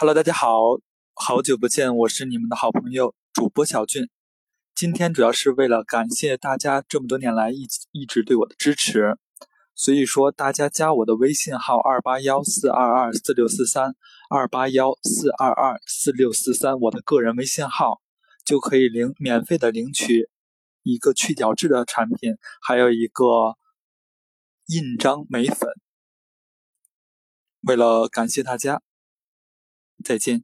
Hello，大家好，好久不见，我是你们的好朋友主播小俊。今天主要是为了感谢大家这么多年来一一直对我的支持，所以说大家加我的微信号二八幺四二二四六四三二八幺四二二四六四三，我的个人微信号就可以领免费的领取一个去角质的产品，还有一个印章眉粉。为了感谢大家。再见。